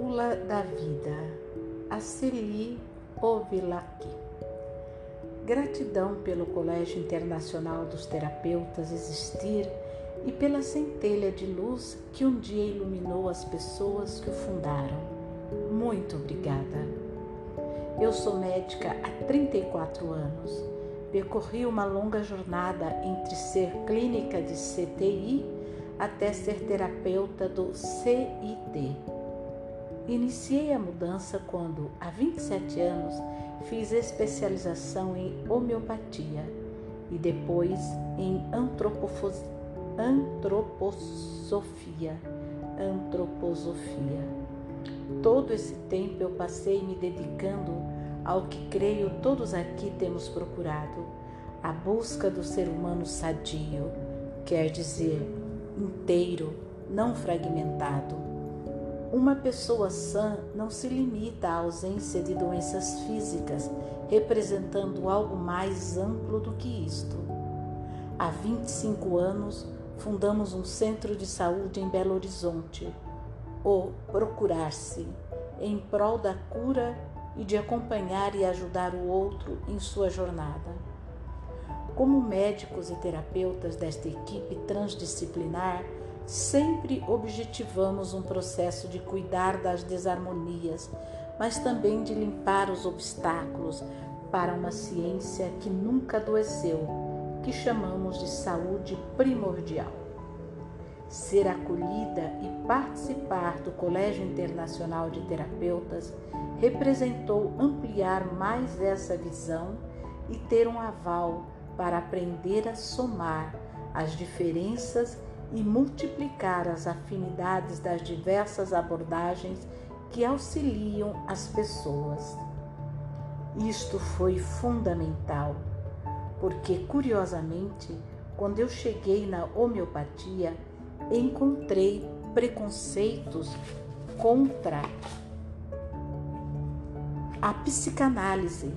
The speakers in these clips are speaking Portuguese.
Bula da Vida, Aceli Ovilaki. Gratidão pelo Colégio Internacional dos Terapeutas existir e pela centelha de luz que um dia iluminou as pessoas que o fundaram. Muito obrigada. Eu sou médica há 34 anos. Percorri uma longa jornada entre ser clínica de CTI até ser terapeuta do CIT. Iniciei a mudança quando, há 27 anos, fiz especialização em homeopatia e depois em antroposofia. Antroposofia. Todo esse tempo eu passei me dedicando ao que creio todos aqui temos procurado, a busca do ser humano sadio, quer dizer, inteiro, não fragmentado. Uma pessoa sã não se limita à ausência de doenças físicas, representando algo mais amplo do que isto. Há 25 anos, fundamos um centro de saúde em Belo Horizonte, o Procurar-se, em prol da cura e de acompanhar e ajudar o outro em sua jornada. Como médicos e terapeutas desta equipe transdisciplinar, sempre objetivamos um processo de cuidar das desarmonias, mas também de limpar os obstáculos para uma ciência que nunca adoeceu, que chamamos de saúde primordial. Ser acolhida e participar do Colégio Internacional de Terapeutas representou ampliar mais essa visão e ter um aval para aprender a somar as diferenças e multiplicar as afinidades das diversas abordagens que auxiliam as pessoas. Isto foi fundamental, porque, curiosamente, quando eu cheguei na homeopatia, encontrei preconceitos contra a psicanálise,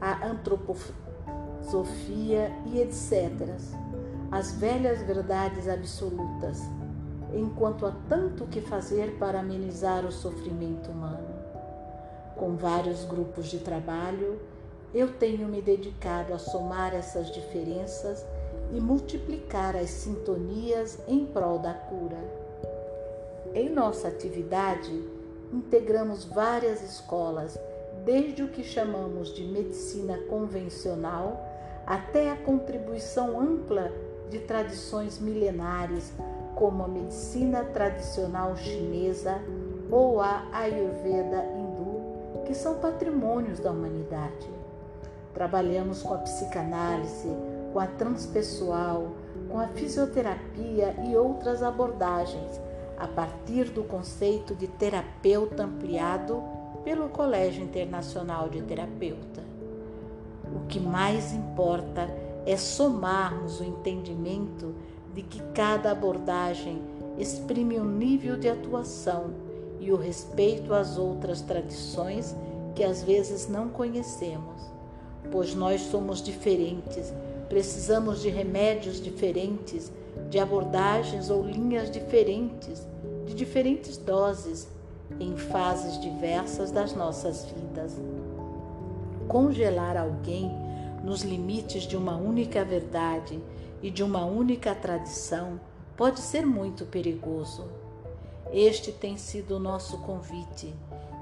a antropologia Sofia e etc. As velhas verdades absolutas, enquanto há tanto que fazer para amenizar o sofrimento humano. Com vários grupos de trabalho, eu tenho me dedicado a somar essas diferenças e multiplicar as sintonias em prol da cura. Em nossa atividade, integramos várias escolas, desde o que chamamos de medicina convencional até a contribuição ampla de tradições milenares, como a medicina tradicional chinesa ou a Ayurveda hindu, que são patrimônios da humanidade. Trabalhamos com a psicanálise, com a transpessoal, com a fisioterapia e outras abordagens, a partir do conceito de terapeuta ampliado pelo Colégio Internacional de Terapeuta. O que mais importa é somarmos o entendimento de que cada abordagem exprime um nível de atuação e o respeito às outras tradições que às vezes não conhecemos. Pois nós somos diferentes, precisamos de remédios diferentes, de abordagens ou linhas diferentes, de diferentes doses, em fases diversas das nossas vidas congelar alguém nos limites de uma única verdade e de uma única tradição pode ser muito perigoso. Este tem sido o nosso convite: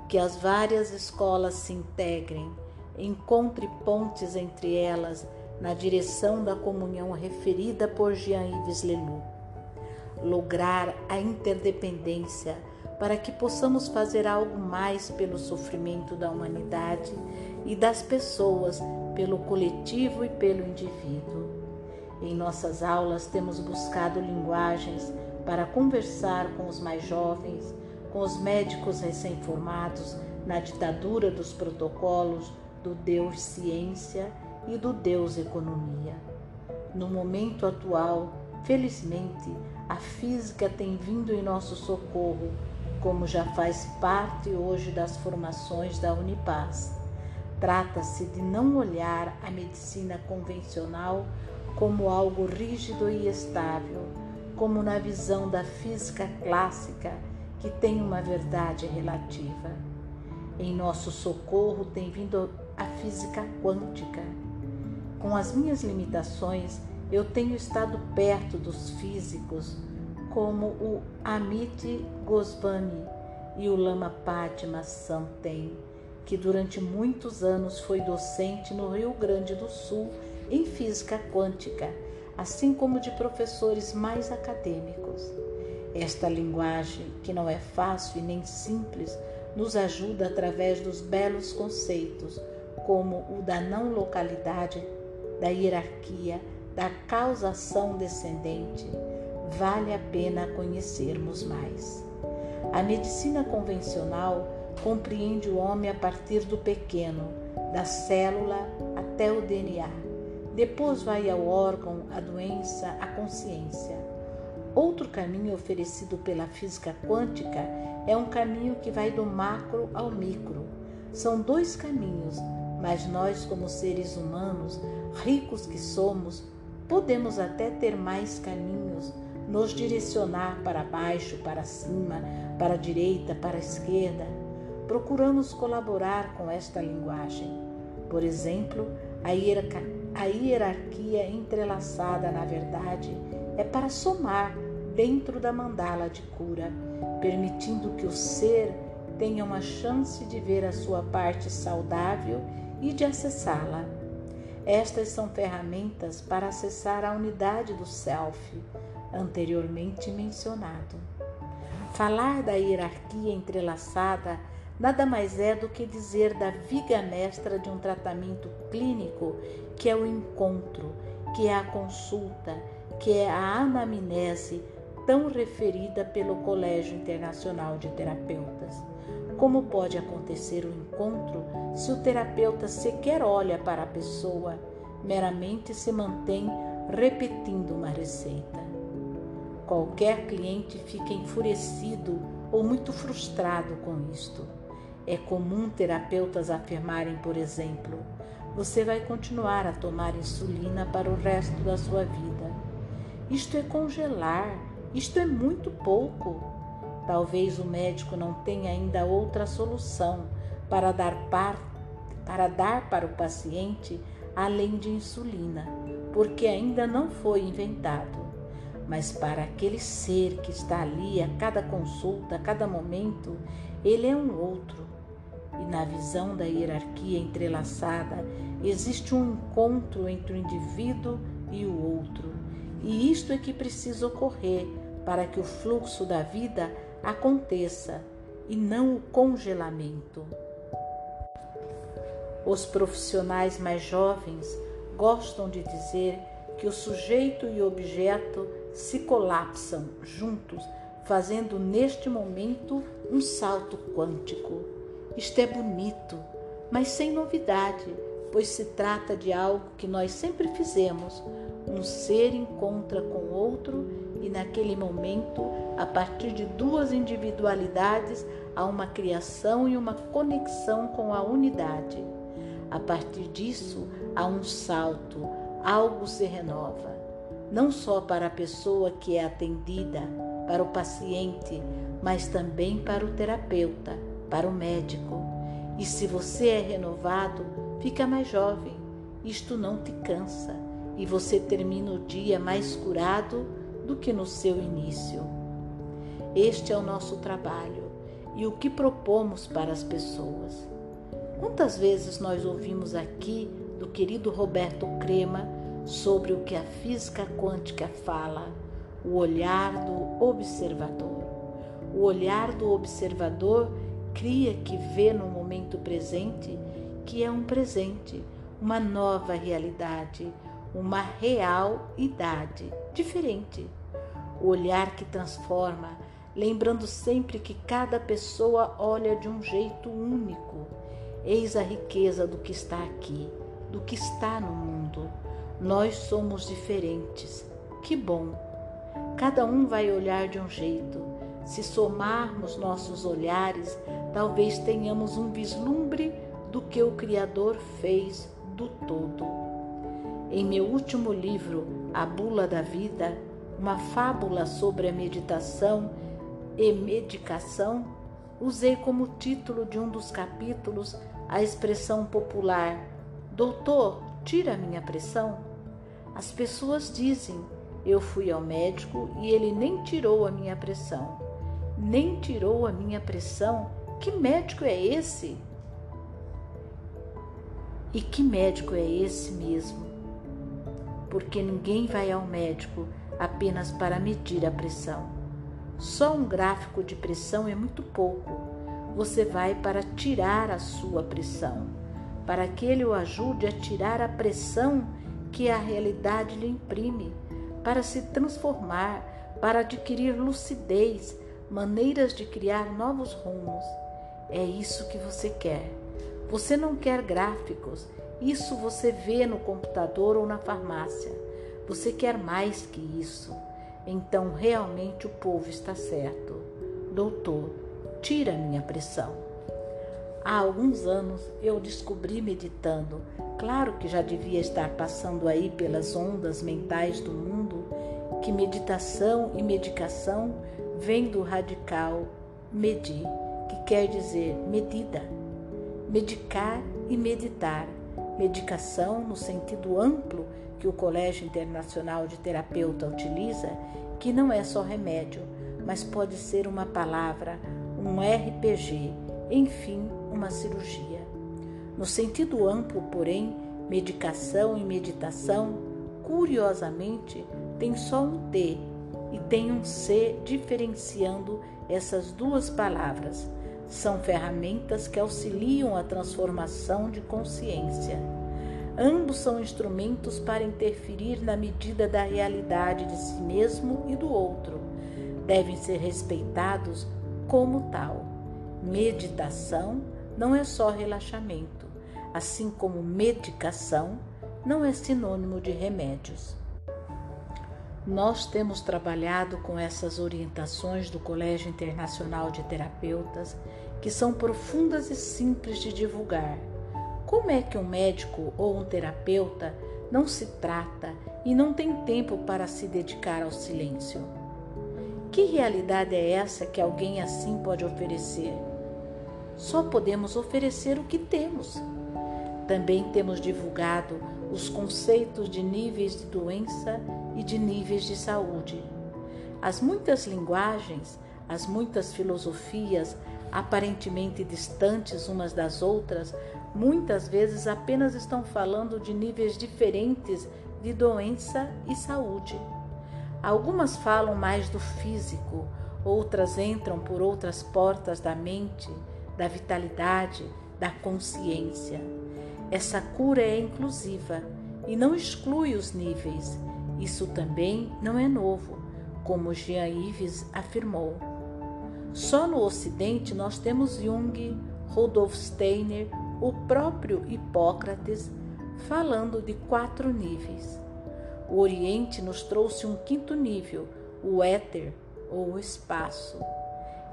que as várias escolas se integrem, encontre pontes entre elas na direção da comunhão referida por Jean-Yves Leloup. Lograr a interdependência para que possamos fazer algo mais pelo sofrimento da humanidade e das pessoas, pelo coletivo e pelo indivíduo. Em nossas aulas temos buscado linguagens para conversar com os mais jovens, com os médicos recém-formados na ditadura dos protocolos do Deus ciência e do Deus economia. No momento atual, felizmente, a física tem vindo em nosso socorro como já faz parte hoje das formações da Unipaz. Trata-se de não olhar a medicina convencional como algo rígido e estável, como na visão da física clássica, que tem uma verdade relativa. Em nosso socorro tem vindo a física quântica. Com as minhas limitações, eu tenho estado perto dos físicos como o Amit Goswami e o Lama Padma Samten, que durante muitos anos foi docente no Rio Grande do Sul em física quântica, assim como de professores mais acadêmicos. Esta linguagem, que não é fácil e nem simples, nos ajuda através dos belos conceitos, como o da não localidade, da hierarquia, da causação descendente. Vale a pena conhecermos mais. A medicina convencional compreende o homem a partir do pequeno, da célula até o DNA. Depois vai ao órgão, a doença, a consciência. Outro caminho oferecido pela física quântica é um caminho que vai do macro ao micro. São dois caminhos, mas nós, como seres humanos, ricos que somos, podemos até ter mais caminhos, nos direcionar para baixo, para cima, para a direita, para a esquerda. Procuramos colaborar com esta linguagem. Por exemplo, a hierarquia entrelaçada, na verdade, é para somar dentro da mandala de cura, permitindo que o ser tenha uma chance de ver a sua parte saudável e de acessá-la. Estas são ferramentas para acessar a unidade do Self, anteriormente mencionado. Falar da hierarquia entrelaçada nada mais é do que dizer da viga mestra de um tratamento clínico, que é o encontro, que é a consulta, que é a anamnese tão referida pelo Colégio Internacional de Terapeutas. Como pode acontecer o encontro se o terapeuta sequer olha para a pessoa, meramente se mantém repetindo uma receita? Qualquer cliente fica enfurecido ou muito frustrado com isto. É comum terapeutas afirmarem, por exemplo, você vai continuar a tomar insulina para o resto da sua vida. Isto é congelar, isto é muito pouco. Talvez o médico não tenha ainda outra solução para dar, par, para, dar para o paciente além de insulina, porque ainda não foi inventado. Mas para aquele ser que está ali a cada consulta, a cada momento, ele é um outro e na visão da hierarquia entrelaçada existe um encontro entre o indivíduo e o outro. E isto é que precisa ocorrer para que o fluxo da vida aconteça e não o congelamento. Os profissionais mais jovens gostam de dizer que o sujeito e o objeto se colapsam juntos, fazendo neste momento um salto quântico. Isto é bonito, mas sem novidade, pois se trata de algo que nós sempre fizemos. Um ser encontra com outro e, naquele momento, a partir de duas individualidades, há uma criação e uma conexão com a unidade. A partir disso, há um salto, algo se renova, não só para a pessoa que é atendida, para o paciente, mas também para o terapeuta para o médico. E se você é renovado, fica mais jovem. Isto não te cansa e você termina o dia mais curado do que no seu início. Este é o nosso trabalho e o que propomos para as pessoas. Quantas vezes nós ouvimos aqui do querido Roberto Crema sobre o que a física quântica fala, o olhar do observador. O olhar do observador cria que vê no momento presente que é um presente, uma nova realidade, uma real idade diferente. O olhar que transforma, lembrando sempre que cada pessoa olha de um jeito único. Eis a riqueza do que está aqui, do que está no mundo. Nós somos diferentes. Que bom! Cada um vai olhar de um jeito se somarmos nossos olhares, talvez tenhamos um vislumbre do que o Criador fez do todo. Em meu último livro, A Bula da Vida, uma fábula sobre a meditação, e medicação, usei como título de um dos capítulos a expressão popular: Doutor, tira minha pressão. As pessoas dizem: Eu fui ao médico e ele nem tirou a minha pressão. Nem tirou a minha pressão? Que médico é esse? E que médico é esse mesmo? Porque ninguém vai ao médico apenas para medir a pressão. Só um gráfico de pressão é muito pouco. Você vai para tirar a sua pressão, para que ele o ajude a tirar a pressão que a realidade lhe imprime, para se transformar, para adquirir lucidez, maneiras de criar novos rumos. É isso que você quer. Você não quer gráficos, isso você vê no computador ou na farmácia. Você quer mais que isso. Então realmente o povo está certo. Doutor, tira minha pressão. Há alguns anos eu descobri meditando, claro que já devia estar passando aí pelas ondas mentais do mundo, que meditação e medicação vêm do radical medir, que quer dizer medida medicar e meditar. Medicação, no sentido amplo que o Colégio Internacional de Terapeuta utiliza, que não é só remédio, mas pode ser uma palavra, um RPG, enfim, uma cirurgia. No sentido amplo, porém, medicação e meditação, curiosamente, tem só um T e tem um C diferenciando essas duas palavras são ferramentas que auxiliam a transformação de consciência. Ambos são instrumentos para interferir na medida da realidade de si mesmo e do outro. Devem ser respeitados como tal. Meditação não é só relaxamento, assim como medicação não é sinônimo de remédios. Nós temos trabalhado com essas orientações do Colégio Internacional de Terapeutas, que são profundas e simples de divulgar. Como é que um médico ou um terapeuta não se trata e não tem tempo para se dedicar ao silêncio? Que realidade é essa que alguém assim pode oferecer? Só podemos oferecer o que temos. Também temos divulgado os conceitos de níveis de doença e de níveis de saúde. As muitas linguagens, as muitas filosofias, aparentemente distantes umas das outras, muitas vezes apenas estão falando de níveis diferentes de doença e saúde. Algumas falam mais do físico, outras entram por outras portas da mente, da vitalidade, da consciência. Essa cura é inclusiva e não exclui os níveis. Isso também não é novo, como Jean Yves afirmou. Só no Ocidente nós temos Jung, Rudolf Steiner, o próprio Hipócrates falando de quatro níveis. O Oriente nos trouxe um quinto nível, o éter ou o espaço.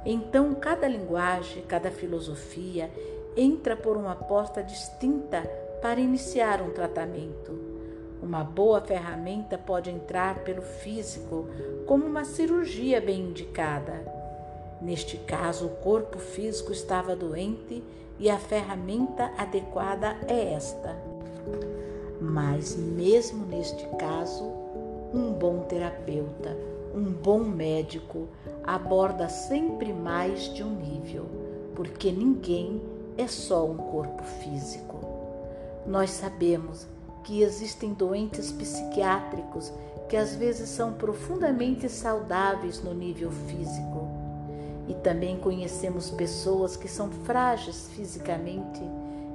Então, cada linguagem, cada filosofia entra por uma porta distinta para iniciar um tratamento. Uma boa ferramenta pode entrar pelo físico, como uma cirurgia bem indicada. Neste caso, o corpo físico estava doente e a ferramenta adequada é esta. Mas, mesmo neste caso, um bom terapeuta, um bom médico aborda sempre mais de um nível, porque ninguém é só um corpo físico. Nós sabemos que existem doentes psiquiátricos que às vezes são profundamente saudáveis no nível físico. E também conhecemos pessoas que são frágeis fisicamente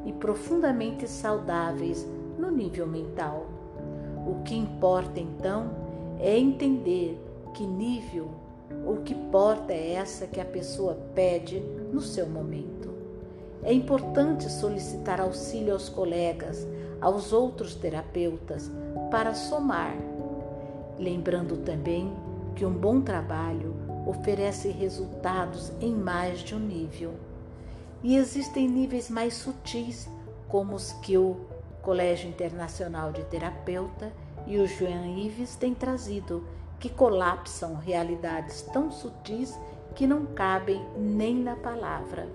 e profundamente saudáveis no nível mental. O que importa então é entender que nível ou que porta é essa que a pessoa pede no seu momento. É importante solicitar auxílio aos colegas, aos outros terapeutas, para somar, lembrando também que um bom trabalho oferece resultados em mais de um nível. E existem níveis mais sutis, como os que o Colégio Internacional de Terapeuta e o Joan Ives têm trazido, que colapsam realidades tão sutis que não cabem nem na palavra.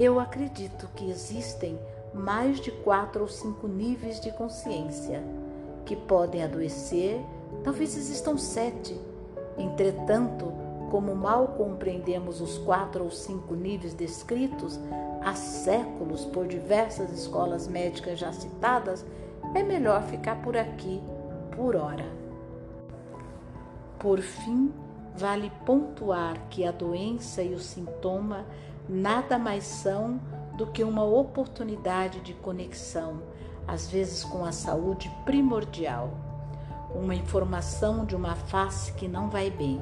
Eu acredito que existem mais de quatro ou cinco níveis de consciência que podem adoecer, talvez existam sete. Entretanto, como mal compreendemos os quatro ou cinco níveis descritos há séculos por diversas escolas médicas já citadas, é melhor ficar por aqui por hora. Por fim, vale pontuar que a doença e o sintoma nada mais são do que uma oportunidade de conexão, às vezes com a saúde primordial, uma informação de uma face que não vai bem.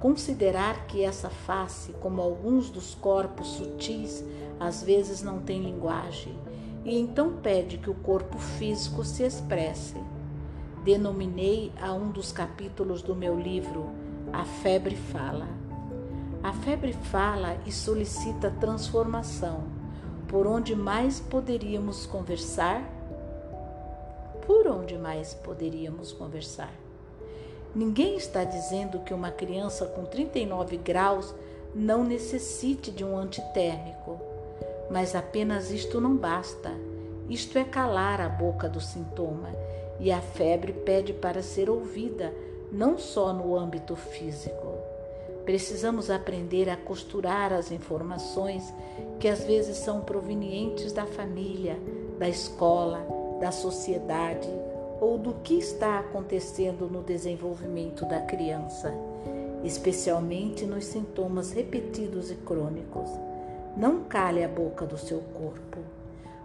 Considerar que essa face, como alguns dos corpos sutis, às vezes não tem linguagem, e então pede que o corpo físico se expresse. Denominei a um dos capítulos do meu livro A Febre Fala. A febre fala e solicita transformação. Por onde mais poderíamos conversar? Por onde mais poderíamos conversar? Ninguém está dizendo que uma criança com 39 graus não necessite de um antitérmico, mas apenas isto não basta. Isto é calar a boca do sintoma, e a febre pede para ser ouvida, não só no âmbito físico. Precisamos aprender a costurar as informações que às vezes são provenientes da família, da escola, da sociedade ou do que está acontecendo no desenvolvimento da criança, especialmente nos sintomas repetidos e crônicos. Não cale a boca do seu corpo.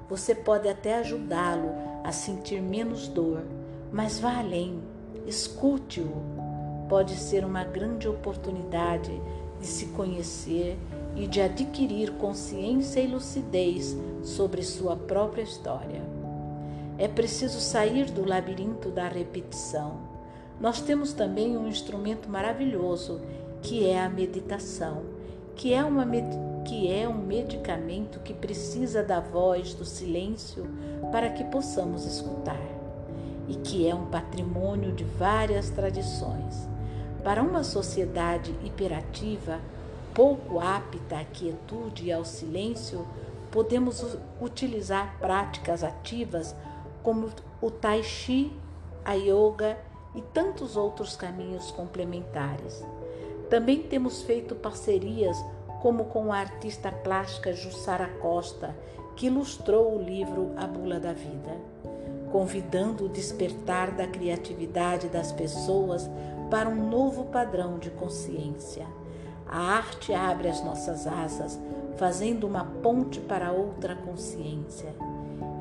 Você pode até ajudá-lo a sentir menos dor, mas vá além, escute-o pode ser uma grande oportunidade de se conhecer e de adquirir consciência e lucidez sobre sua própria história. É preciso sair do labirinto da repetição. Nós temos também um instrumento maravilhoso, que é a meditação, que é, uma, que é um medicamento que precisa da voz, do silêncio, para que possamos escutar, e que é um patrimônio de várias tradições. Para uma sociedade hiperativa, pouco apta à quietude e ao silêncio, podemos utilizar práticas ativas como o tai chi, a yoga e tantos outros caminhos complementares. Também temos feito parcerias como com a artista plástica Jussara Costa, que ilustrou o livro A Bula da Vida, convidando o despertar da criatividade das pessoas para um novo padrão de consciência. A arte abre as nossas asas, fazendo uma ponte para outra consciência.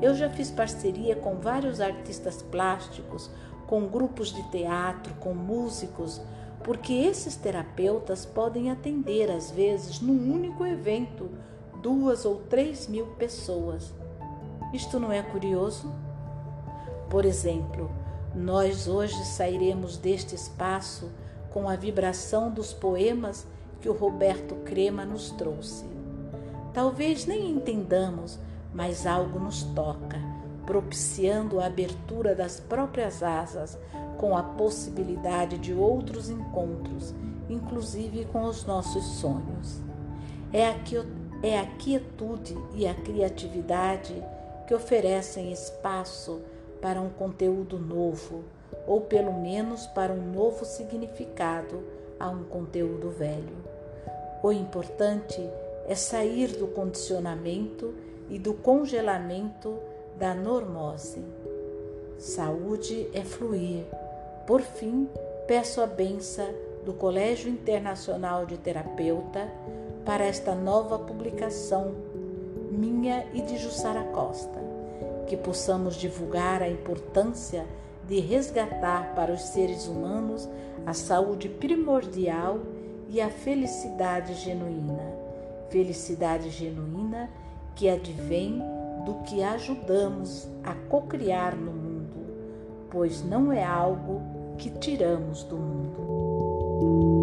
Eu já fiz parceria com vários artistas plásticos, com grupos de teatro, com músicos, porque esses terapeutas podem atender, às vezes, num único evento, duas ou três mil pessoas. Isto não é curioso? Por exemplo, nós hoje sairemos deste espaço com a vibração dos poemas que o Roberto Crema nos trouxe. Talvez nem entendamos, mas algo nos toca, propiciando a abertura das próprias asas, com a possibilidade de outros encontros, inclusive com os nossos sonhos. É a, é a quietude e a criatividade que oferecem espaço para um conteúdo novo, ou pelo menos para um novo significado a um conteúdo velho. O importante é sair do condicionamento e do congelamento da normose. Saúde é fluir. Por fim, peço a benção do Colégio Internacional de Terapeuta para esta nova publicação minha e de Jussara Costa que possamos divulgar a importância de resgatar para os seres humanos a saúde primordial e a felicidade genuína. Felicidade genuína que advém do que ajudamos a cocriar no mundo, pois não é algo que tiramos do mundo.